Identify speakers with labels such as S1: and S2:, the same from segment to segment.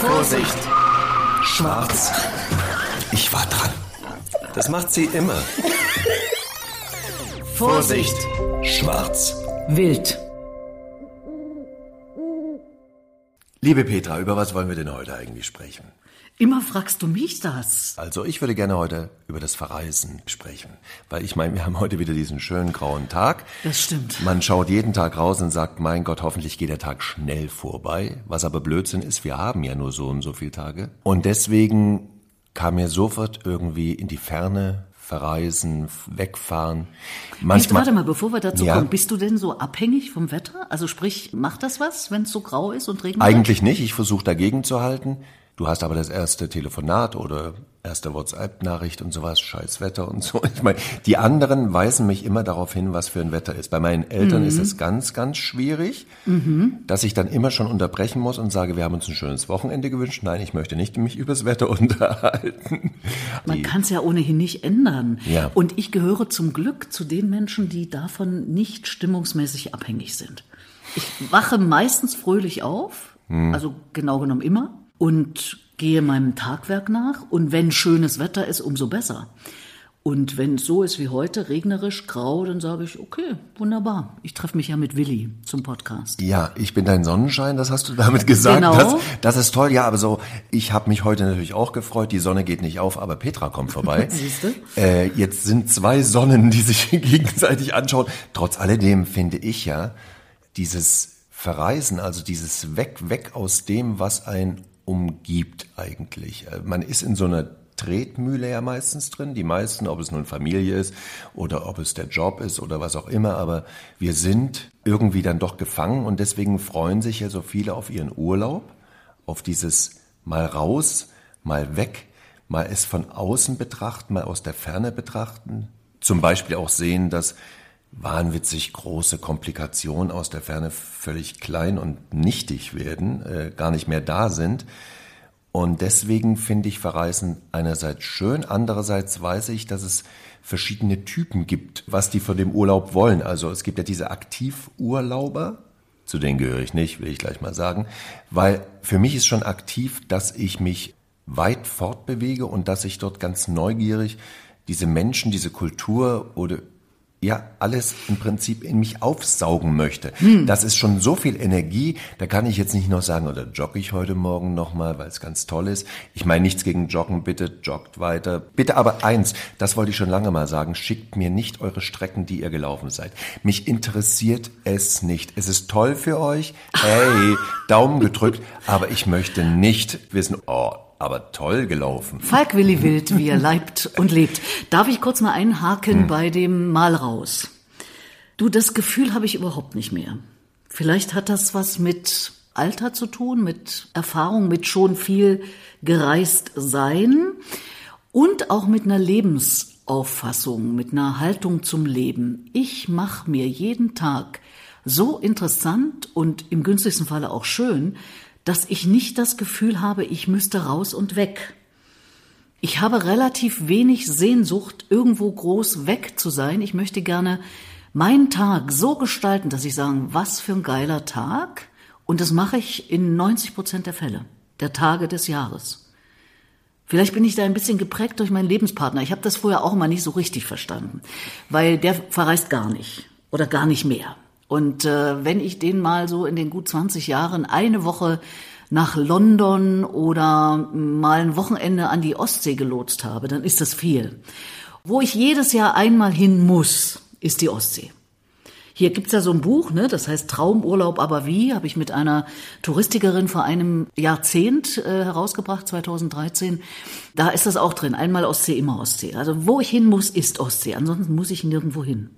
S1: Vorsicht! Schwarz. Ich war dran. Das macht sie immer. Vorsicht! Schwarz.
S2: Wild.
S1: Liebe Petra, über was wollen wir denn heute eigentlich sprechen?
S2: Immer fragst du mich das.
S1: Also ich würde gerne heute über das Verreisen sprechen, weil ich meine, wir haben heute wieder diesen schönen grauen Tag.
S2: Das stimmt.
S1: Man schaut jeden Tag raus und sagt, mein Gott, hoffentlich geht der Tag schnell vorbei. Was aber Blödsinn ist, wir haben ja nur so und so viele Tage. Und deswegen kam mir sofort irgendwie in die Ferne verreisen, wegfahren.
S2: Manchmal, warte mal, bevor wir dazu
S1: Ja.
S2: kommen, bist du denn so abhängig vom Wetter? Also sprich, macht das was, wenn es so grau ist und regnet?
S1: Eigentlich nicht, ich versuche dagegen zu halten. Du hast aber das erste Telefonat oder erste WhatsApp-Nachricht und sowas, scheiß Wetter und so. Ich meine, die anderen weisen mich immer darauf hin, was für ein Wetter ist. Bei meinen Eltern ist es ganz, ganz schwierig, dass ich dann immer schon unterbrechen muss und sage, wir haben uns ein schönes Wochenende gewünscht. Nein, ich möchte nicht mich übers Wetter unterhalten.
S2: Man kann es ja ohnehin nicht ändern.
S1: Ja.
S2: Und ich gehöre zum Glück zu den Menschen, die davon nicht stimmungsmäßig abhängig sind. Ich wache meistens fröhlich auf,
S1: Hm.
S2: also genau genommen immer, und gehe meinem Tagwerk nach. Und wenn schönes Wetter ist, umso besser. Und wenn es so ist wie heute, regnerisch, grau, dann sage ich, okay, wunderbar. Ich treffe mich ja mit Willi zum Podcast.
S1: Ja, ich bin dein Sonnenschein, das hast du damit gesagt.
S2: Genau.
S1: Das, das ist toll, ja, aber so, ich habe mich heute natürlich auch gefreut, die Sonne geht nicht auf, aber Petra kommt vorbei.
S2: Siehste?
S1: Äh, jetzt sind zwei Sonnen, die sich gegenseitig anschauen. Trotz alledem finde ich ja, dieses Verreisen, also dieses Weg, weg aus dem, was ein umgibt eigentlich. Äh, Man ist in so einer Tretmühle ja meistens drin, die meisten, ob es nun Familie ist oder ob es der Job ist oder was auch immer, aber wir sind irgendwie dann doch gefangen und deswegen freuen sich ja so viele auf ihren Urlaub, auf dieses mal raus, mal weg, mal es von außen betrachten, mal aus der Ferne betrachten, zum Beispiel auch sehen, dass wahnwitzig große Komplikationen aus der Ferne völlig klein und nichtig werden, äh, gar nicht mehr da sind. Und deswegen finde ich Verreisen einerseits schön, andererseits weiß ich, dass es verschiedene Typen gibt, was die von dem Urlaub wollen. Also es gibt ja diese Aktivurlauber, zu denen gehöre ich nicht, will ich gleich mal sagen, weil für mich ist schon aktiv, dass ich mich weit fortbewege und dass ich dort ganz neugierig diese Menschen, diese Kultur oder ja, alles im Prinzip in mich aufsaugen möchte. Das ist schon so viel Energie, da kann ich jetzt nicht noch sagen, oder jogge ich heute Morgen nochmal, weil es ganz toll ist. Ich meine nichts gegen Joggen, bitte joggt weiter. Bitte aber eins, das wollte ich schon lange mal sagen, schickt mir nicht eure Strecken, die ihr gelaufen seid. Mich interessiert es nicht. Es ist toll für euch, hey, Daumen gedrückt, aber ich möchte nicht wissen, oh, aber toll gelaufen.
S2: Falk Willi Wild, wie er leibt und lebt. Darf ich kurz mal einhaken bei dem Mal raus? Du, das Gefühl habe ich überhaupt nicht mehr. Vielleicht hat das was mit Alter zu tun, mit Erfahrung, mit schon viel gereist sein und auch mit einer Lebensauffassung, mit einer Haltung zum Leben. Ich mache mir jeden Tag so interessant und im günstigsten Falle auch schön, dass ich nicht das Gefühl habe, ich müsste raus und weg. Ich habe relativ wenig Sehnsucht, irgendwo groß weg zu sein. Ich möchte gerne meinen Tag so gestalten, dass ich sagen, was für ein geiler Tag. Und das mache ich in 90 Prozent der Fälle, der Tage des Jahres. Vielleicht bin ich da ein bisschen geprägt durch meinen Lebenspartner. Ich habe das vorher auch mal nicht so richtig verstanden, weil der verreist gar nicht oder gar nicht mehr. Und äh, wenn ich den mal so in den gut 20 Jahren eine Woche nach London oder mal ein Wochenende an die Ostsee gelotst habe, dann ist das viel. Wo ich jedes Jahr einmal hin muss, ist die Ostsee. Hier gibt's ja so ein Buch, ne, das heißt Traumurlaub, aber wie, habe ich mit einer Touristikerin vor einem Jahrzehnt äh, herausgebracht, 2013. Da ist das auch drin, einmal Ostsee, immer Ostsee. Also wo ich hin muss, ist Ostsee, ansonsten muss ich nirgendwo hin.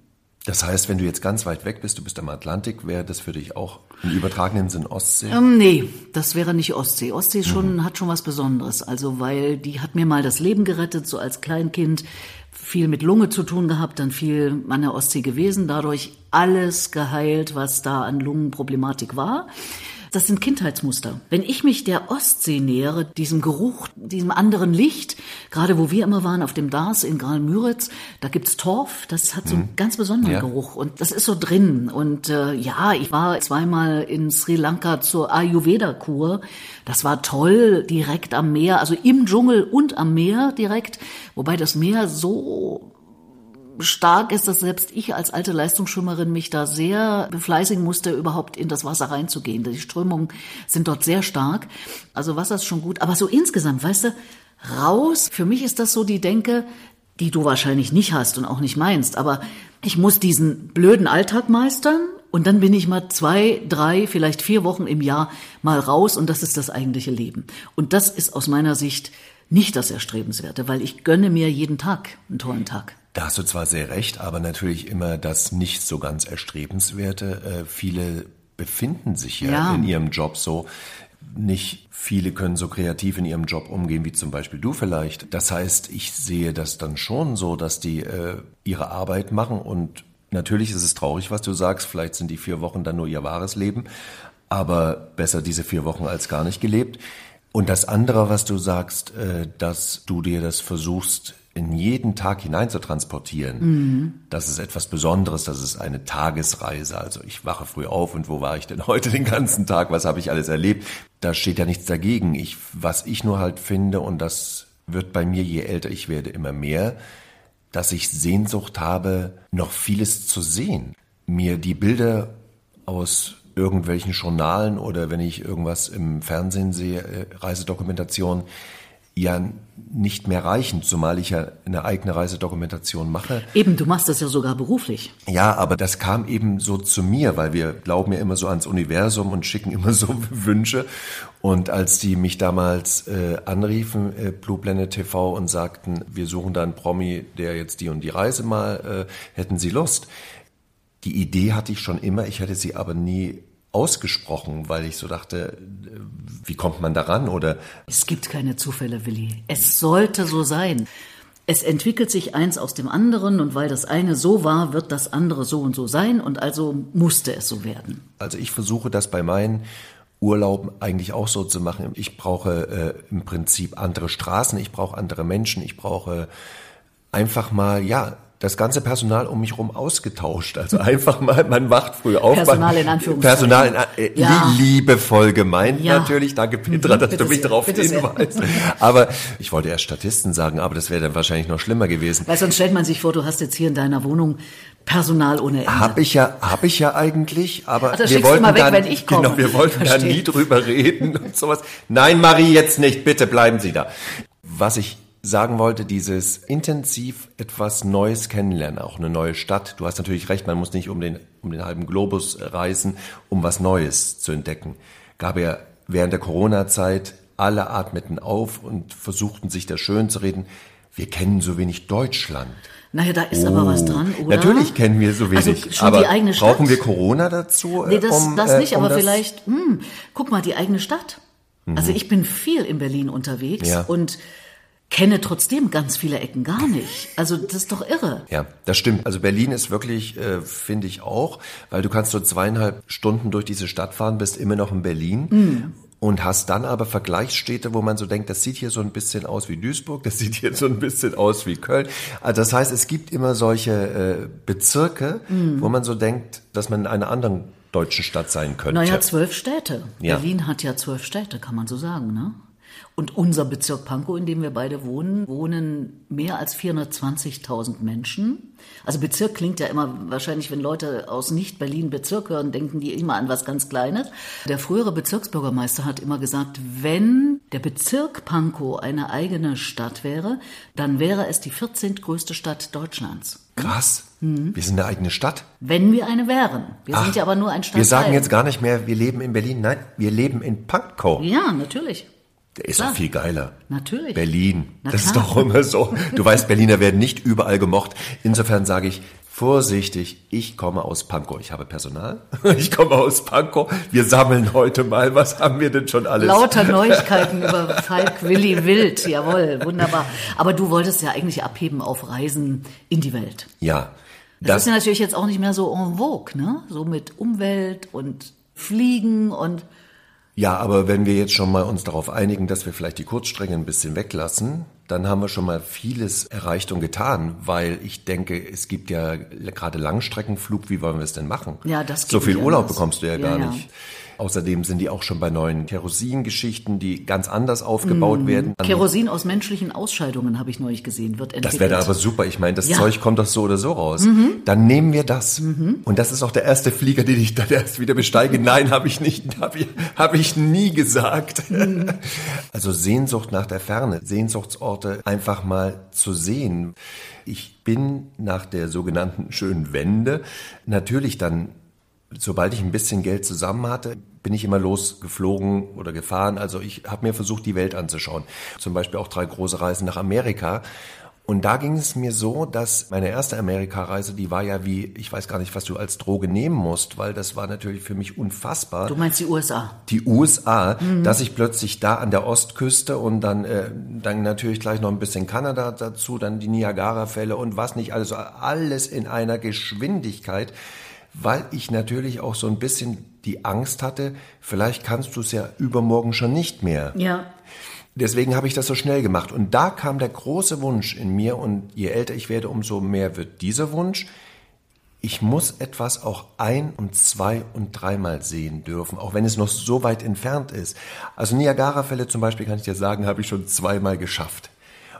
S1: Das heißt, wenn du jetzt ganz weit weg bist, du bist am Atlantik, wäre das für dich auch im übertragenen Sinn Ostsee?
S2: Ähm, nee, das wäre nicht Ostsee. Ostsee schon, hat schon was Besonderes. Also, weil die hat mir mal das Leben gerettet, so als Kleinkind. Viel mit Lunge zu tun gehabt, dann viel an der Ostsee gewesen. Dadurch alles geheilt, was da an Lungenproblematik war. Das sind Kindheitsmuster. Wenn ich mich der Ostsee nähere, diesem Geruch, diesem anderen Licht, gerade wo wir immer waren, auf dem Dars in Graal-Müritz, da gibt's Torf, das hat so einen ganz besonderen
S1: Ja.
S2: Geruch und das ist so drin. Und äh, ja, ich war zweimal in Sri Lanka zur Ayurveda-Kur. Das war toll, direkt am Meer, also im Dschungel und am Meer direkt, wobei das Meer so stark ist, dass selbst ich als alte Leistungsschwimmerin mich da sehr befleißigen musste, überhaupt in das Wasser reinzugehen. Die Strömungen sind dort sehr stark. Also Wasser ist schon gut. Aber so insgesamt, weißt du, raus, für mich ist das so die Denke, die du wahrscheinlich nicht hast und auch nicht meinst. Aber ich muss diesen blöden Alltag meistern und dann bin ich mal zwei, drei, vielleicht vier Wochen im Jahr mal raus und das ist das eigentliche Leben. Und das ist aus meiner Sicht nicht das Erstrebenswerte, weil ich gönne mir jeden Tag einen tollen Tag.
S1: Da hast du zwar sehr recht, aber natürlich immer das nicht so ganz erstrebenswerte. Äh, viele befinden sich ja,
S2: Ja.
S1: in ihrem Job so. Nicht viele können so kreativ in ihrem Job umgehen wie zum Beispiel du vielleicht. Das heißt, ich sehe das dann schon so, dass die äh, ihre Arbeit machen und natürlich ist es traurig, was du sagst. Vielleicht sind die vier Wochen dann nur ihr wahres Leben, aber besser diese vier Wochen als gar nicht gelebt. Und das andere, was du sagst, äh, dass du dir das versuchst, in jeden Tag hinein zu transportieren, das ist etwas Besonderes, das ist eine Tagesreise. Also ich wache früh auf und wo war ich denn heute den ganzen Tag? Was habe ich alles erlebt? Da steht ja nichts dagegen. Ich, was ich nur halt finde, und das wird bei mir, je älter ich werde, immer mehr, dass ich Sehnsucht habe, noch vieles zu sehen. Mir die Bilder aus irgendwelchen Journalen oder wenn ich irgendwas im Fernsehen sehe, äh, Reisedokumentation, ja nicht mehr reichen, zumal ich ja eine eigene Reisedokumentation mache.
S2: Eben, du machst das ja sogar beruflich.
S1: Ja, aber das kam eben so zu mir, weil wir glauben ja immer so ans Universum und schicken immer so Wünsche. Und als die mich damals äh, anriefen, äh, Blue Planet TV, und sagten, wir suchen da einen Promi, der jetzt die und die Reise mal, äh, hätten Sie Lust? Die Idee hatte ich schon immer, ich hätte sie aber nie ausgesprochen, weil ich so dachte, wie kommt man daran? Oder
S2: Es gibt keine Zufälle, Willi. Es sollte so sein. Es entwickelt sich eins aus dem anderen und weil das eine so war, wird das andere so und so sein und also musste es so werden.
S1: Also ich versuche das bei meinen Urlauben eigentlich auch so zu machen. Ich brauche äh, im Prinzip andere Straßen, ich brauche andere Menschen, ich brauche einfach mal, ja, das ganze Personal um mich rum ausgetauscht. Also einfach mal, man wacht früh auf.
S2: Personal
S1: man,
S2: in Anführungszeichen.
S1: Personal in, äh,
S2: Ja.
S1: liebevoll gemeint
S2: Ja.
S1: natürlich. Danke Petra,
S2: Mhm,
S1: dass
S2: bitte
S1: du mich
S2: sehr,
S1: darauf hinweist. Aber ich wollte erst Statisten sagen, aber das wäre dann wahrscheinlich noch schlimmer gewesen.
S2: Weil sonst stellt man sich vor, du hast jetzt hier in deiner Wohnung Personal ohne Ende.
S1: Hab ich ja, hab ich ja eigentlich, aber
S2: Ach, das
S1: wir wollten
S2: mal weg,
S1: dann,
S2: wenn ich komme.
S1: genau, wir wollten da nie drüber reden und sowas. Nein, Marie, jetzt nicht, bitte bleiben Sie da. Was ich sagen wollte, dieses intensiv etwas Neues kennenlernen, auch eine neue Stadt. Du hast natürlich recht, man muss nicht um den, um den halben Globus reisen, um was Neues zu entdecken. Gab ja während der Corona-Zeit, alle atmeten auf und versuchten sich da schön zu reden. Wir kennen so wenig Deutschland.
S2: Naja, da ist aber was dran, oder?
S1: Oh. Natürlich kennen wir so wenig.
S2: Also
S1: aber
S2: die eigene Stadt.
S1: brauchen wir Corona dazu? äh,
S2: Nee, das,
S1: um,
S2: das
S1: äh,
S2: nicht,
S1: um
S2: aber
S1: das-
S2: vielleicht, hm, guck mal, die eigene Stadt. Also ich bin viel in Berlin unterwegs
S1: Mhm. Ja.
S2: und kenne trotzdem ganz viele Ecken gar nicht. Also das ist doch irre.
S1: Ja, das stimmt. Also Berlin ist wirklich, äh, finde ich auch, weil du kannst so zweieinhalb Stunden durch diese Stadt fahren, bist immer noch in Berlin.
S2: Mhm.
S1: Und hast dann aber Vergleichsstädte, wo man so denkt, das sieht hier so ein bisschen aus wie Duisburg, das sieht hier so ein bisschen aus wie Köln. Also das heißt, es gibt immer solche äh, Bezirke,
S2: Mhm.
S1: wo man so denkt, dass man in einer anderen deutschen Stadt sein könnte.
S2: Naja, zwölf Städte.
S1: Ja.
S2: Berlin hat ja zwölf Städte, kann man so sagen, ne? Und unser Bezirk Pankow, in dem wir beide wohnen, wohnen mehr als 420.000 Menschen. Also Bezirk klingt ja immer, wahrscheinlich, wenn Leute aus Nicht-Berlin Bezirk hören, denken die immer an was ganz Kleines. Der frühere Bezirksbürgermeister hat immer gesagt, wenn der Bezirk Pankow eine eigene Stadt wäre, dann wäre es die 14. größte Stadt Deutschlands.
S1: Krass.
S2: Mhm.
S1: Wir sind eine eigene Stadt.
S2: Wenn wir eine wären. Wir
S1: Ach,
S2: sind ja aber nur ein Stadtteil.
S1: Wir sagen jetzt gar nicht mehr, wir leben in Berlin. Nein, wir leben in Pankow.
S2: Ja, natürlich.
S1: Der ist
S2: Klar.
S1: auch viel geiler.
S2: Natürlich.
S1: Berlin.
S2: Na
S1: das ist
S2: klar.
S1: doch immer so. Du weißt, Berliner werden nicht überall gemocht. Insofern sage ich, vorsichtig, ich komme aus Pankow. Ich habe Personal. Ich komme aus Pankow. Wir sammeln heute mal. Was haben wir denn schon alles?
S2: Lauter Neuigkeiten über Falk Willi Wild. Jawohl, wunderbar. Aber du wolltest ja eigentlich abheben auf Reisen in die Welt.
S1: Ja.
S2: Das,
S1: Das,
S2: ist ja natürlich jetzt auch nicht mehr so en vogue, ne? So mit Umwelt und Fliegen und
S1: Ja, aber wenn wir jetzt schon mal uns darauf einigen, dass wir vielleicht die Kurzstrecke ein bisschen weglassen, dann haben wir schon mal vieles erreicht und getan, weil ich denke, es gibt ja gerade Langstreckenflug, wie wollen wir es denn machen?
S2: Ja, das geht
S1: So viel Urlaub
S2: anders.
S1: bekommst du ja,
S2: Ja,
S1: gar
S2: ja.
S1: nicht. Außerdem sind die auch schon bei neuen Kerosin-Geschichten, die ganz anders aufgebaut
S2: Mhm.
S1: werden.
S2: Kerosin aus menschlichen Ausscheidungen habe ich neulich gesehen, wird entwickelt.
S1: Das wäre da aber super. Ich meine, das
S2: Ja. Mhm.
S1: Zeug kommt doch so oder so raus. Dann nehmen wir das. Und das ist auch der erste Flieger, den ich dann erst wieder besteige. Nein, habe ich nicht, habe ich, hab ich nie gesagt.
S2: Mhm.
S1: Also Sehnsucht nach der Ferne, Sehnsuchtsorte einfach mal zu sehen. Ich bin nach der sogenannten schönen Wende natürlich dann sobald ich ein bisschen Geld zusammen hatte, bin ich immer losgeflogen oder gefahren. Also ich habe mir versucht, die Welt anzuschauen. Zum Beispiel auch drei große Reisen nach Amerika. Und da ging es mir so, dass meine erste Amerikareise, die war ja wie, ich weiß gar nicht, was du als Droge nehmen musst, weil das war natürlich für mich unfassbar
S2: Du meinst die USA?
S1: die USA, dass ich plötzlich da an der Ostküste und dann, äh, dann natürlich gleich noch ein bisschen Kanada dazu, dann die Niagara-Fälle und was nicht, also alles in einer Geschwindigkeit, weil ich natürlich auch so ein bisschen die Angst hatte, vielleicht kannst du es ja übermorgen schon nicht mehr.
S2: Ja.
S1: Deswegen habe ich das so schnell gemacht. Und da kam der große Wunsch in mir und je älter ich werde, umso mehr wird dieser Wunsch. Ich muss etwas auch ein- und zwei- und dreimal sehen dürfen, auch wenn es noch so weit entfernt ist. Also Niagara-Fälle zum Beispiel, kann ich dir sagen, habe ich schon zweimal geschafft.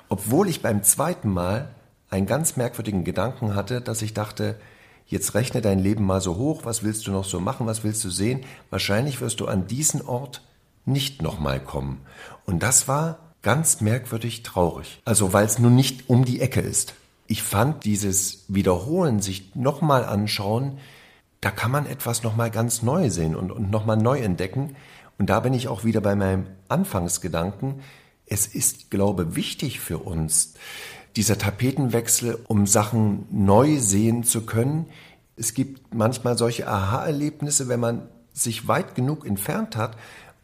S1: Obwohl ich beim zweiten Mal einen ganz merkwürdigen Gedanken hatte, dass ich dachte, jetzt rechne dein Leben mal so hoch, was willst du noch so machen, was willst du sehen? Wahrscheinlich wirst du an diesen Ort nicht nochmal kommen. Und das war ganz merkwürdig traurig. Also weil es nun nicht um die Ecke ist. Ich fand dieses Wiederholen, sich nochmal anschauen, da kann man etwas nochmal ganz neu sehen und, und nochmal neu entdecken. Und da bin ich auch wieder bei meinem Anfangsgedanken. Es ist, glaube ich, wichtig für uns, dieser Tapetenwechsel, um Sachen neu sehen zu können. Es gibt manchmal solche Aha-Erlebnisse, wenn man sich weit genug entfernt hat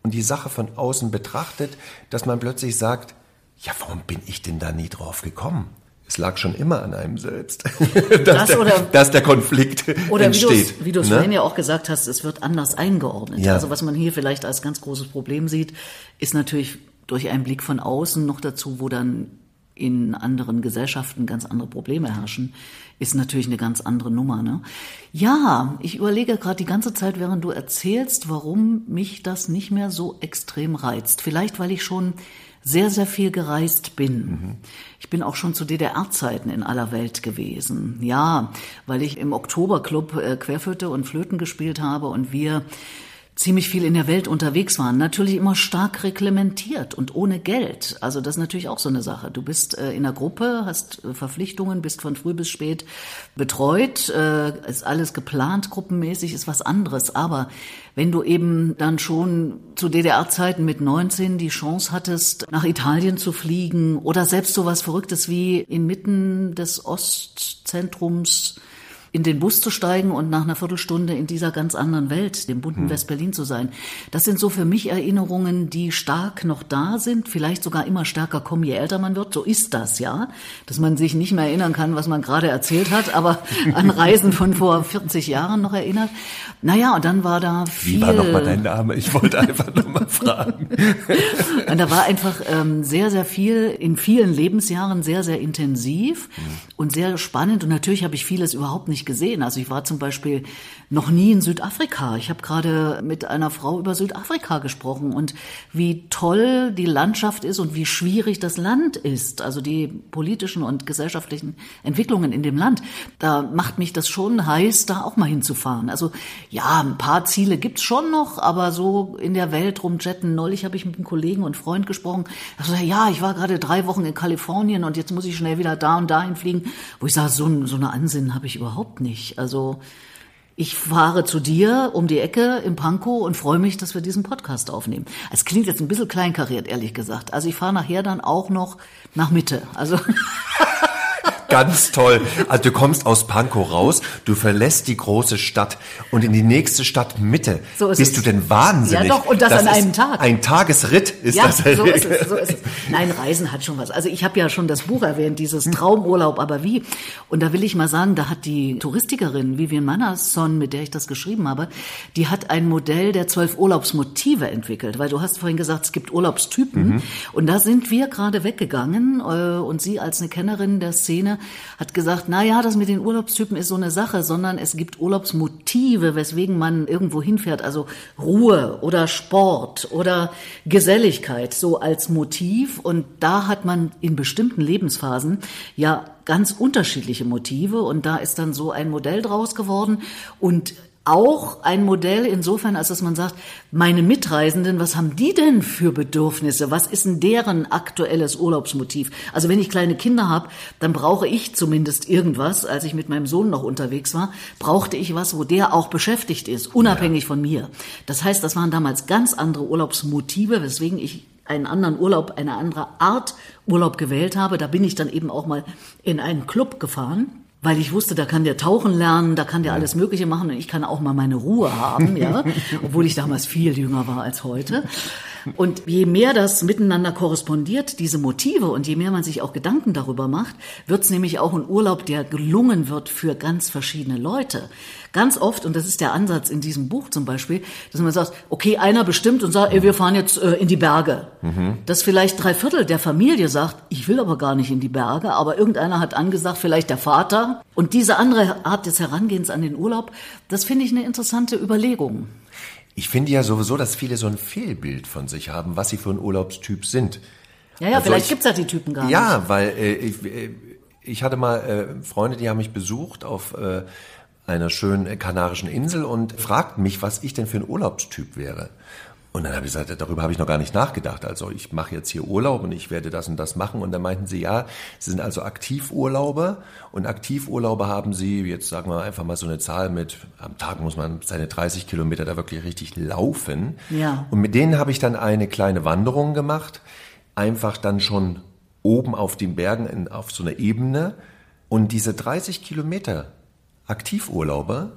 S1: und die Sache von außen betrachtet, dass man plötzlich sagt, ja, warum bin ich denn da nie drauf gekommen? Es lag schon immer an einem selbst, dass,
S2: Das
S1: der,
S2: oder-
S1: dass der Konflikt
S2: Oder wie du
S1: entsteht.
S2: es wie du es
S1: ne?
S2: vorhin ja auch gesagt hast, es wird anders eingeordnet.
S1: Ja.
S2: Also was man hier vielleicht als ganz großes Problem sieht, ist natürlich durch einen Blick von außen noch dazu, wo dann in anderen Gesellschaften ganz andere Probleme herrschen, ist natürlich eine ganz andere Nummer. Ne? Ja, ich überlege gerade die ganze Zeit, während du erzählst, warum mich das nicht mehr so extrem reizt. Vielleicht, weil ich schon sehr, sehr viel gereist bin. Ich bin auch schon zu DDR-Zeiten in aller Welt gewesen. Ja, weil ich im Oktoberclub äh, Querflöte und Flöten gespielt habe und wir ziemlich viel in der Welt unterwegs waren. Natürlich immer stark reglementiert und ohne Geld. Also das ist natürlich auch so eine Sache. Du bist äh, in einer Gruppe, hast äh, Verpflichtungen, bist von früh bis spät betreut, äh, ist alles geplant, gruppenmäßig, ist was anderes. Aber wenn du eben dann schon zu DDR-Zeiten mit 19 die Chance hattest, nach Italien zu fliegen oder selbst so was Verrücktes wie inmitten des Ostzentrums in den Bus zu steigen und nach einer Viertelstunde in dieser ganz anderen Welt, dem bunten West-Berlin zu sein. Das sind so für mich Erinnerungen, die stark noch da sind, vielleicht sogar immer stärker kommen, je älter man wird. So ist das, ja. Dass man sich nicht mehr erinnern kann, was man gerade erzählt hat, aber an Reisen von vor 40 Jahren noch erinnert. Naja, und dann war da viel...
S1: Wie war nochmal dein Name? Ich wollte einfach nochmal fragen.
S2: Und da war einfach ähm, sehr, sehr viel, in vielen Lebensjahren sehr, sehr intensiv und sehr spannend. Und natürlich habe ich vieles überhaupt nicht gesehen. Also ich war zum Beispiel noch nie in Südafrika. Ich habe gerade mit einer Frau über Südafrika gesprochen und wie toll die Landschaft ist und wie schwierig das Land ist. Also die politischen und gesellschaftlichen Entwicklungen in dem Land. Da macht mich das schon heiß, da auch mal hinzufahren. Also ja, ein paar Ziele gibt's schon noch, aber so in der Welt rumjetten. Neulich habe ich mit einem Kollegen und Freund gesprochen. Sagte, ja, ich war gerade drei Wochen in Kalifornien und jetzt muss ich schnell wieder da und dahin fliegen. Wo ich sage, so, so eine Ansinnen habe ich überhaupt nicht. Also ich fahre zu dir um die Ecke im Pankow und freue mich, dass wir diesen Podcast aufnehmen. Es klingt jetzt ein bisschen kleinkariert, ehrlich gesagt. Also ich fahre nachher dann auch noch nach Mitte. Also
S1: ganz toll. Also du kommst aus Pankow raus, du verlässt die große Stadt und in die nächste Stadt Mitte.
S2: So ist
S1: Bist
S2: es.
S1: du denn wahnsinnig?
S2: Ja doch, und das an
S1: ist
S2: einem Tag.
S1: Ein Tagesritt ist
S2: Ja,
S1: das.
S2: so ist es, so ist es. Nein, Reisen hat schon was. Also ich habe ja schon das Buch erwähnt, dieses Traumurlaub, aber wie? Und da will ich mal sagen, da hat die Touristikerin Vivian Manasson, mit der ich das geschrieben habe, die hat ein Modell der zwölf Urlaubsmotive entwickelt, weil du hast vorhin gesagt, es gibt Urlaubstypen und da sind wir gerade weggegangen äh, und sie als eine Kennerin der Szene hat gesagt, na ja, das mit den Urlaubstypen ist so eine Sache, sondern es gibt Urlaubsmotive, weswegen man irgendwo hinfährt, also Ruhe oder Sport oder Geselligkeit so als Motiv. Und da hat man in bestimmten Lebensphasen ja ganz unterschiedliche Motive. Und da ist dann so ein Modell draus geworden. Und auch ein Modell insofern, als dass man sagt, meine Mitreisenden, was haben die denn für Bedürfnisse? Was ist denn deren aktuelles Urlaubsmotiv? Also wenn ich kleine Kinder habe, dann brauche ich zumindest irgendwas. Als ich mit meinem Sohn noch unterwegs war, brauchte ich was, wo der auch beschäftigt ist, unabhängig von mir. Das heißt, das waren damals ganz andere Urlaubsmotive, weswegen ich einen anderen Urlaub, eine andere Art Urlaub gewählt habe. Da bin ich dann eben auch mal in einen Club gefahren weil ich wusste, da kann der tauchen lernen, da kann der alles Mögliche machen und ich kann auch mal meine Ruhe haben, ja, obwohl ich damals viel jünger war als heute. Und je mehr das miteinander korrespondiert, diese Motive, und je mehr man sich auch Gedanken darüber macht, wird es nämlich auch ein Urlaub, der gelungen wird für ganz verschiedene Leute. Ganz oft, und das ist der Ansatz in diesem Buch zum Beispiel, dass man sagt, okay, einer bestimmt und sagt, ey, wir fahren jetzt äh, in die Berge. Dass vielleicht drei Viertel der Familie sagt, ich will aber gar nicht in die Berge, aber irgendeiner hat angesagt, vielleicht der Vater. Und diese andere Art des Herangehens an den Urlaub, das finde ich eine interessante Überlegung.
S1: Ich finde ja sowieso, dass viele so ein Fehlbild von sich haben, was sie für ein Urlaubstyp sind.
S2: Ja, ja,
S1: Also
S2: vielleicht
S1: ich-
S2: gibt's ja die Typen gar nicht.
S1: Ja, weil äh, ich, äh, ich hatte mal äh, Freunde, die haben mich besucht auf äh, einer schönen äh, kanarischen Insel und fragten mich, was ich denn für ein Urlaubstyp wäre. Und dann habe ich gesagt, darüber habe ich noch gar nicht nachgedacht. Also ich mache jetzt hier Urlaub und ich werde das und das machen. Und dann meinten sie, ja, sie sind also Aktivurlauber. Und Aktivurlauber haben sie, jetzt sagen wir einfach mal so eine Zahl mit, am Tag muss man seine 30 Kilometer da wirklich richtig laufen.
S2: Ja.
S1: Und mit denen habe ich dann eine kleine Wanderung gemacht. Einfach dann schon oben auf den Bergen in, auf so einer Ebene. Und diese 30 Kilometer Aktivurlauber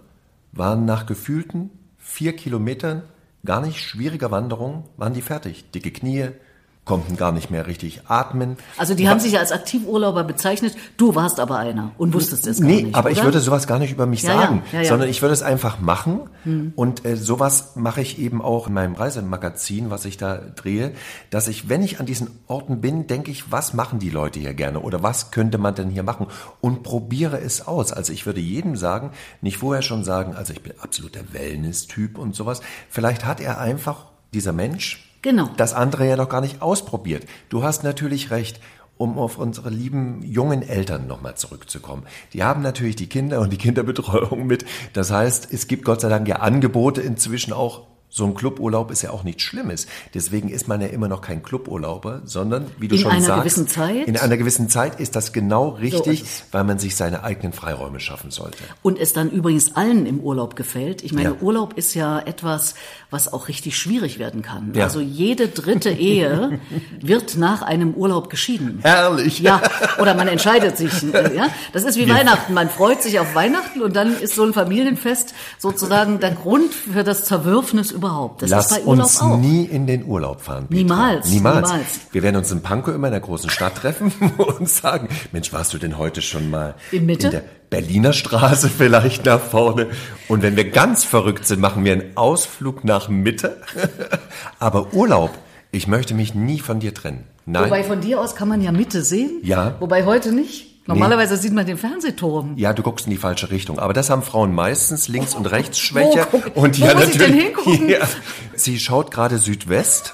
S1: waren nach gefühlten vier Kilometern gar nicht schwieriger Wanderung, waren die fertig. Dicke Knie, konnten gar nicht mehr richtig atmen.
S2: Also die haben sich als Aktivurlauber bezeichnet, du warst aber einer und wusstest es gar
S1: Nee,
S2: nicht.
S1: aber ich
S2: oder?
S1: würde sowas gar nicht über mich
S2: Ja, ja,
S1: sagen,
S2: ja, ja.
S1: sondern ich würde es einfach machen. Und äh, sowas mache ich eben auch in meinem Reisemagazin, was ich da drehe, dass ich, wenn ich an diesen Orten bin, denke ich, was machen die Leute hier gerne oder was könnte man denn hier machen und probiere es aus. Also ich würde jedem sagen, nicht vorher schon sagen, also ich bin absoluter Wellness-Typ und sowas. Vielleicht hat er einfach, dieser Mensch,
S2: Genau.
S1: das andere ja noch gar nicht ausprobiert. Du hast natürlich recht. Um auf unsere lieben jungen Eltern nochmal zurückzukommen. Die haben natürlich die Kinder und die Kinderbetreuung mit. Das heißt, es gibt Gott sei Dank ja Angebote inzwischen auch. So ein Cluburlaub ist ja auch nichts Schlimmes. Deswegen ist man ja immer noch kein Cluburlauber, sondern, wie du
S2: In
S1: schon
S2: einer
S1: sagst,
S2: gewissen Zeit?
S1: in einer gewissen Zeit ist das genau richtig,
S2: es.
S1: weil man sich seine eigenen Freiräume schaffen sollte.
S2: Und es dann übrigens allen im Urlaub gefällt. Ich meine,
S1: Ja.
S2: Urlaub ist ja etwas, was auch richtig schwierig werden kann.
S1: Ja.
S2: Also jede dritte Ehe wird nach einem Urlaub geschieden.
S1: Herrlich.
S2: Ja, oder man entscheidet sich. äh, Ja, das ist wie Weihnachten. Man freut sich auf Weihnachten und dann ist so ein Familienfest sozusagen der Grund für das Zerwürfnis überhaupt. Das
S1: Lass
S2: ist bei Urlaub
S1: uns
S2: auch.
S1: nie in den Urlaub fahren. Petra.
S2: Niemals,
S1: niemals.
S2: niemals.
S1: Wir werden uns in Pankow immer in der großen Stadt treffen und sagen, Mensch, warst du denn heute schon mal
S2: In Mitte?
S1: der Berliner Straße vielleicht nach vorne? Und wenn wir ganz verrückt sind, machen wir einen Ausflug nach Mitte. Aber Urlaub, ich möchte mich nie von dir trennen. Nein.
S2: Wobei von dir aus kann man ja Mitte sehen.
S1: Ja.
S2: Wobei heute nicht. Normalerweise sieht man den Fernsehturm.
S1: ja, du guckst in die falsche Richtung. Aber das haben Frauen meistens links und rechts Schwäche.
S2: Wo guck-
S1: und
S2: wo
S1: ja,
S2: muss ich
S1: natürlich.
S2: denn hingucken?
S1: Ja. Sie schaut gerade Südwest.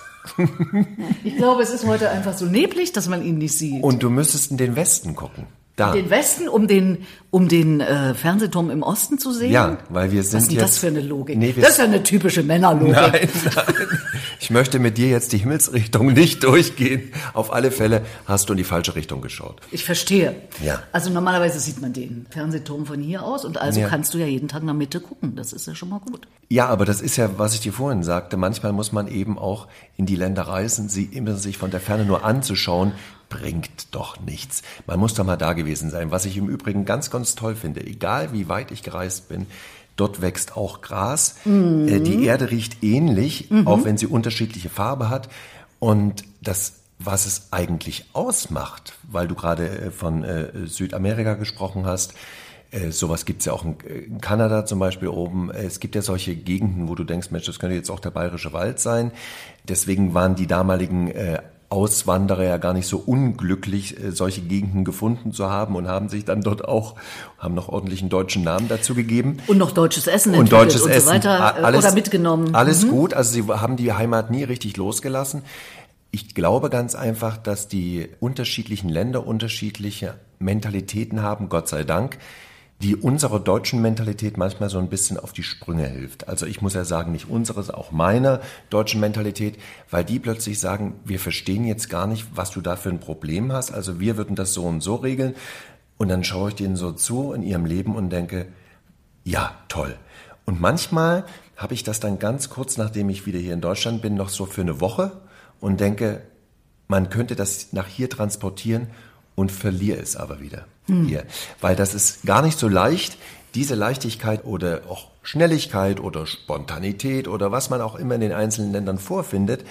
S2: Ich glaube, es ist heute einfach so neblig, dass man ihn nicht sieht.
S1: Und du müsstest in den Westen gucken. Da.
S2: den Westen, um den, um den äh, Fernsehturm im Osten zu sehen?
S1: Ja, weil wir sind
S2: Was ist denn
S1: jetzt.
S2: das für eine Logik?
S1: Nee,
S2: das ist ja eine typische Männerlogik.
S1: Nein, nein. Ich möchte mit dir jetzt die Himmelsrichtung nicht durchgehen. Auf alle Fälle hast du in die falsche Richtung geschaut.
S2: Ich verstehe.
S1: Ja.
S2: Also normalerweise sieht man den Fernsehturm von hier aus und also
S1: Ja.
S2: kannst du ja jeden Tag in der Mitte gucken. Das ist ja schon mal gut.
S1: Ja, aber das ist ja, was ich dir vorhin sagte. Manchmal muss man eben auch in die Länder reisen, sie immer sich von der Ferne nur anzuschauen, bringt doch nichts. Man muss doch mal da gewesen sein. Was ich im Übrigen ganz, ganz toll finde, egal wie weit ich gereist bin, dort wächst auch Gras. Äh, Die Erde riecht ähnlich, auch wenn sie unterschiedliche Farbe hat. Und das was es eigentlich ausmacht, weil du gerade äh, von äh, Südamerika gesprochen hast, äh, sowas gibt's ja auch in, in Kanada zum Beispiel oben. Es gibt ja solche Gegenden, wo du denkst, Mensch, das könnte jetzt auch der bayerische Wald sein. Deswegen waren die damaligen äh, Auswanderer ja gar nicht so unglücklich, äh, solche Gegenden gefunden zu haben und haben sich dann dort auch, haben noch ordentlichen deutschen Namen dazu gegeben.
S2: Und noch deutsches Essen
S1: Und deutsches
S2: und
S1: Essen.
S2: so weiter äh,
S1: alles,
S2: oder mitgenommen.
S1: Alles
S2: Mhm.
S1: gut. Also sie haben die Heimat nie richtig losgelassen. Ich glaube ganz einfach, dass die unterschiedlichen Länder unterschiedliche Mentalitäten haben, Gott sei Dank, die unserer deutschen Mentalität manchmal so ein bisschen auf die Sprünge hilft. Also ich muss ja sagen, nicht unseres, auch meiner deutschen Mentalität, weil die plötzlich sagen, wir verstehen jetzt gar nicht, was du da für ein Problem hast. Also wir würden das so und so regeln. Und dann schaue ich denen so zu in ihrem Leben und denke, ja, toll. Und manchmal habe ich das dann ganz kurz, nachdem ich wieder hier in Deutschland bin, noch so für eine Woche und denke, man könnte das nach hier transportieren und verliere es aber wieder hier. Weil das ist gar nicht so leicht, diese Leichtigkeit oder auch Schnelligkeit oder Spontanität oder was man auch immer in den einzelnen Ländern vorfindet,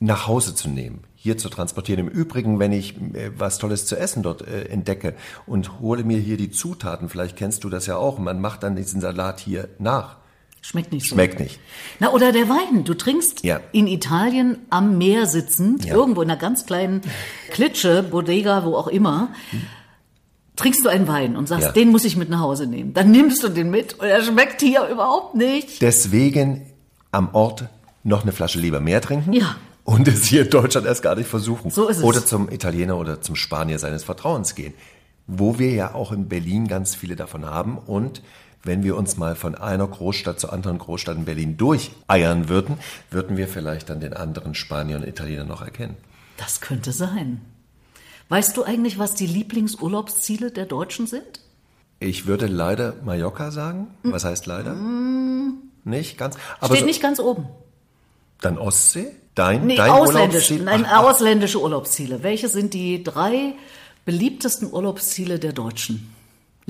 S1: nach Hause zu nehmen, hier zu transportieren. Im Übrigen, wenn ich äh, was Tolles zu essen dort äh, entdecke und hole mir hier die Zutaten, vielleicht kennst du das ja auch, man macht dann diesen Salat hier nach.
S2: Schmeckt nicht so.
S1: Schmeckt nicht.
S2: Na, oder der Wein. Du trinkst
S1: Ja.
S2: in Italien am Meer sitzend,
S1: Ja.
S2: irgendwo in einer ganz kleinen Klitsche, Bodega, wo auch immer, trinkst du einen Wein und sagst,
S1: Ja.
S2: den muss ich mit nach Hause nehmen. Dann nimmst du den mit und er schmeckt hier überhaupt nicht.
S1: Deswegen am Ort noch eine Flasche lieber mehr trinken.
S2: Ja.
S1: Und es hier in Deutschland erst gar nicht versuchen.
S2: So ist es.
S1: Oder zum Italiener oder zum Spanier seines Vertrauens gehen. Wo wir ja auch in Berlin ganz viele davon haben. Und wenn wir uns mal von einer Großstadt zur anderen Großstadt in Berlin durcheiern würden, würden wir vielleicht dann den anderen Spanier und Italiener noch erkennen.
S2: Das könnte sein. Weißt du eigentlich, was die Lieblingsurlaubsziele der Deutschen sind?
S1: Ich würde leider Mallorca sagen. Was heißt leider? Nicht ganz. Aber
S2: Mm. Steht
S1: so,
S2: nicht ganz oben.
S1: dann Ostsee? Dein,
S2: Nee,
S1: dein
S2: ausländisch.
S1: Urlaubsziel?
S2: Nein,
S1: Ach, ach,
S2: ausländische Urlaubsziele. Welche sind die drei beliebtesten Urlaubsziele der Deutschen?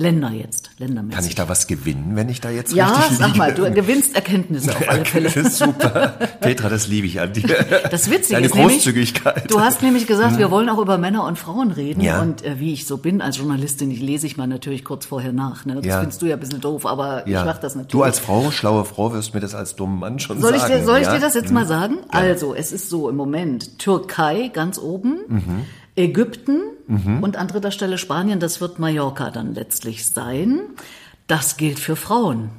S2: Länder jetzt, ländermäßig.
S1: Kann ich da was gewinnen, wenn ich da jetzt
S2: ja,
S1: richtig
S2: sag
S1: liege?
S2: mal, du gewinnst Erkenntnisse auf alle Fälle.
S1: Das ist super. Petra, das liebe ich an dir.
S2: Das Witzige
S1: Deine
S2: ist nämlich,
S1: Großzügigkeit.
S2: du hast nämlich gesagt, wir wollen auch über Männer und Frauen reden.
S1: Ja.
S2: Und äh, wie ich so bin als Journalistin, ich lese ich mal natürlich kurz vorher nach. Ne? Das
S1: Ja.
S2: findest du ja ein bisschen doof, aber ich mach das natürlich.
S1: Du als Frau, schlaue Frau, wirst mir das als dummen Mann schon
S2: Soll ich,
S1: sagen.
S2: dir, soll ich
S1: ja?
S2: dir das jetzt mal sagen? Also, es ist so im Moment Türkei ganz oben,
S1: Mhm.
S2: Ägypten und an dritter Stelle Spanien. Das wird Mallorca dann letztlich sein. Das gilt für Frauen.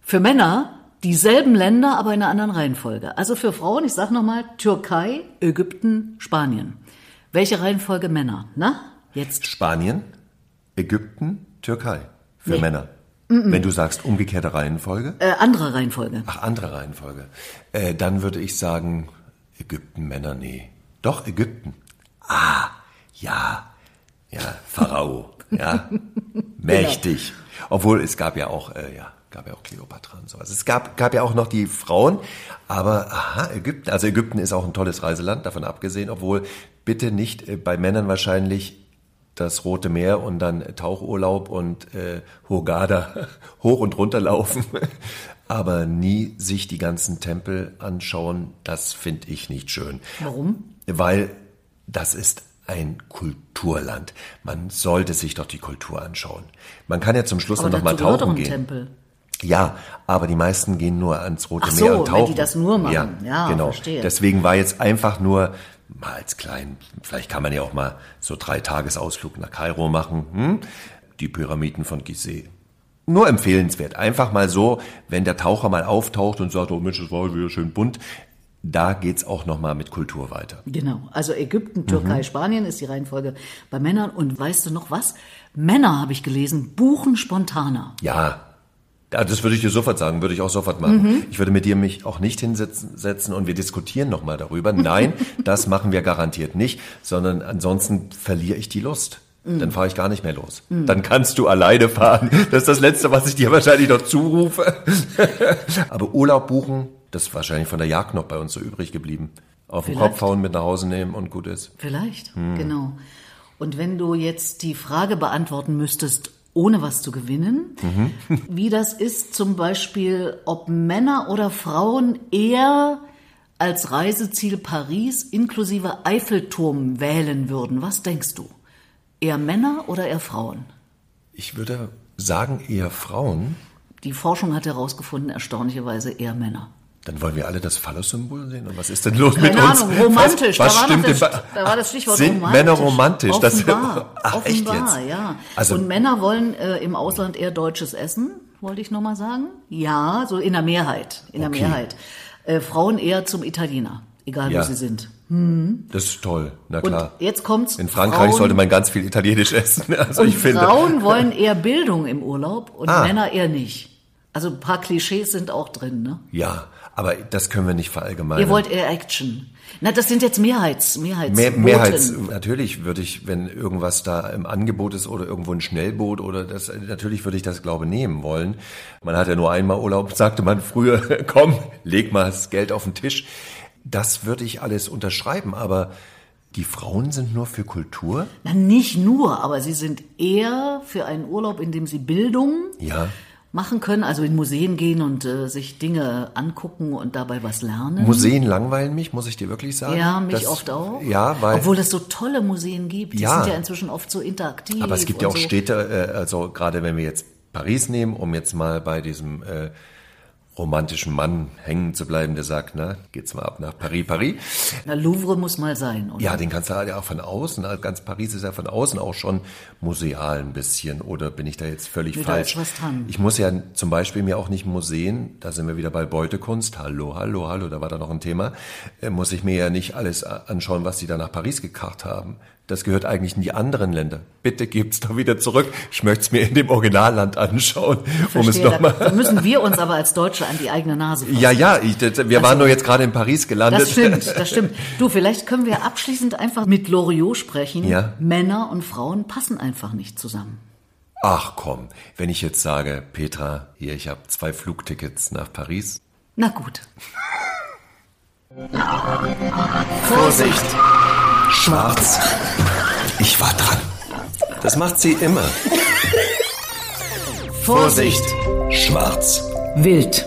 S2: Für Männer dieselben Länder, aber in einer anderen Reihenfolge. Also für Frauen, ich sag nochmal, Türkei, Ägypten, Spanien. Welche Reihenfolge Männer? Na, jetzt.
S1: Spanien, Ägypten, Türkei. Für
S2: Nee.
S1: Männer. Wenn du sagst umgekehrte Reihenfolge.
S2: Äh, andere Reihenfolge.
S1: Ach, andere Reihenfolge. Äh, dann würde ich sagen, Ägypten, Männer, nee. Doch, Ägypten. Ah, ja. Ja, Pharao. Ja. Mächtig. Obwohl, es gab ja auch, äh, ja, gab ja auch Kleopatra und sowas. Es gab, gab ja auch noch die Frauen, aber aha, Ägypten. Also Ägypten ist auch ein tolles Reiseland, davon abgesehen, obwohl bitte nicht äh, bei Männern wahrscheinlich das Rote Meer und dann Tauchurlaub und äh, Hurghada hoch und runter laufen, aber nie sich die ganzen Tempel anschauen, das finde ich nicht schön.
S2: Warum?
S1: Weil das ist ein Kulturland. Man sollte sich doch die Kultur anschauen. Man kann ja zum Schluss
S2: Aber
S1: noch mal tauchen gehen.
S2: Tempel.
S1: Ja, aber die meisten gehen nur ans Rote
S2: Ach
S1: Meer
S2: so,
S1: und
S2: wenn
S1: tauchen.
S2: die das nur machen.
S1: Ja,
S2: Ja,
S1: genau.
S2: verstehe.
S1: Deswegen war jetzt einfach nur mal als klein, vielleicht kann man ja auch mal so drei Tagesausflug nach Kairo machen. Hm? Die Pyramiden von Gizeh. Nur empfehlenswert. Einfach mal so, wenn der Taucher mal auftaucht und sagt, oh Mensch, das war wieder schön bunt, da geht's auch noch mal mit Kultur weiter.
S2: Genau. Also Ägypten, Türkei,
S1: Mhm.
S2: Spanien ist die Reihenfolge bei Männern. Und weißt du noch was? Männer, habe ich gelesen, buchen spontaner.
S1: Ja, das würde ich dir sofort sagen, würde ich auch sofort machen. Mhm. Ich würde mit dir mich auch nicht hinsetzen setzen und wir diskutieren nochmal darüber. Nein, das machen wir garantiert nicht, sondern ansonsten verliere ich die Lust. Mhm. Dann fahre ich gar nicht mehr los. Mhm. Dann kannst du alleine fahren. Das ist das Letzte, was ich dir wahrscheinlich noch zurufe. Aber Urlaub buchen, das ist wahrscheinlich von der Jagd noch bei uns so übrig geblieben. Auf Vielleicht. den Kopf hauen, mit nach Hause nehmen und gut ist.
S2: Vielleicht, hm. genau. Und wenn du jetzt die Frage beantworten müsstest, ohne was zu gewinnen, mhm. wie das ist zum Beispiel, ob Männer oder Frauen eher als Reiseziel Paris inklusive Eiffelturm wählen würden. Was denkst du? Eher Männer oder eher Frauen?
S1: Ich würde sagen eher Frauen.
S2: Die Forschung hat herausgefunden, erstaunlicherweise eher Männer.
S1: Dann wollen wir alle das Phallus-Symbol sehen. Und was ist denn los
S2: Keine
S1: mit
S2: Ahnung,
S1: uns?
S2: romantisch.
S1: Was, was
S2: da,
S1: stimmt
S2: das, da war das Stichwort
S1: Sind
S2: romantisch.
S1: Männer romantisch?
S2: Offenbar,
S1: das, ach,
S2: offenbar,
S1: echt jetzt?
S2: ja. Also, Und Männer wollen äh, im Ausland eher deutsches Essen, wollte ich nochmal sagen. Ja, so in der Mehrheit. In der okay. Mehrheit. Äh, Frauen eher zum Italiener, egal ja. wo sie sind.
S1: Hm. Das ist toll, na klar.
S2: Und jetzt kommt's.
S1: In Frankreich Frauen, sollte man ganz viel Italienisch essen. Also und ich finde.
S2: Frauen wollen eher Bildung im Urlaub und ah. Männer eher nicht. Also ein paar Klischees sind auch drin, ne?
S1: Ja, aber das können wir nicht verallgemeinern.
S2: Ihr wollt eher Action. Na, das sind jetzt Mehrheits, Mehrheits. Mehr,
S1: Mehrheits. Natürlich würde ich, wenn irgendwas da im Angebot ist oder irgendwo ein Schnellboot oder das, natürlich würde ich das glaube nehmen wollen. Man hat ja nur einmal Urlaub, sagte man früher, komm, leg mal das Geld auf den Tisch. Das würde ich alles unterschreiben, aber die Frauen sind nur für Kultur?
S2: Na, nicht nur, aber sie sind eher für einen Urlaub, in dem sie Bildung,
S1: ja
S2: machen können, also in Museen gehen und äh, sich Dinge angucken und dabei was lernen.
S1: Museen langweilen mich, muss ich dir wirklich sagen.
S2: Ja, mich das, oft auch.
S1: Ja, weil
S2: obwohl es so tolle Museen gibt, die ja, sind ja inzwischen oft so interaktiv.
S1: Aber es gibt ja auch so. Städte, äh, also gerade wenn wir jetzt Paris nehmen, um jetzt mal bei diesem äh, romantischen Mann hängen zu bleiben, der sagt, na, geht's mal ab nach Paris, Paris.
S2: Na, Louvre muss mal sein, oder?
S1: Ja, den kannst du halt ja auch von außen, also ganz Paris ist ja von außen auch schon museal ein bisschen, oder bin ich da jetzt völlig
S2: nee,
S1: falsch?
S2: Da ist was dran.
S1: Ich muss ja zum Beispiel mir auch nicht Museen, da sind wir wieder bei Beutekunst, hallo, hallo, hallo, da war da noch ein Thema, äh, muss ich mir ja nicht alles anschauen, was die da nach Paris gekarrt haben. Das gehört eigentlich in die anderen Länder. Bitte gibt's doch wieder zurück. Ich möchte es mir in dem Originalland anschauen.
S2: Verstehe, um es noch mal da müssen wir uns aber als Deutsche an die eigene Nase fassen.
S1: Ja, ja, ich, wir also, waren nur jetzt gerade in Paris gelandet.
S2: Das stimmt, das stimmt. Du, vielleicht können wir abschließend einfach mit Loriot sprechen.
S1: Ja?
S2: Männer und Frauen passen einfach nicht zusammen.
S1: Ach komm, wenn ich jetzt sage, Petra, hier, ich habe zwei Flugtickets nach Paris.
S2: Na gut.
S1: Vorsicht! Schwarz. Ich war dran. Das macht sie immer. Vorsicht. Schwarz.
S2: Wild.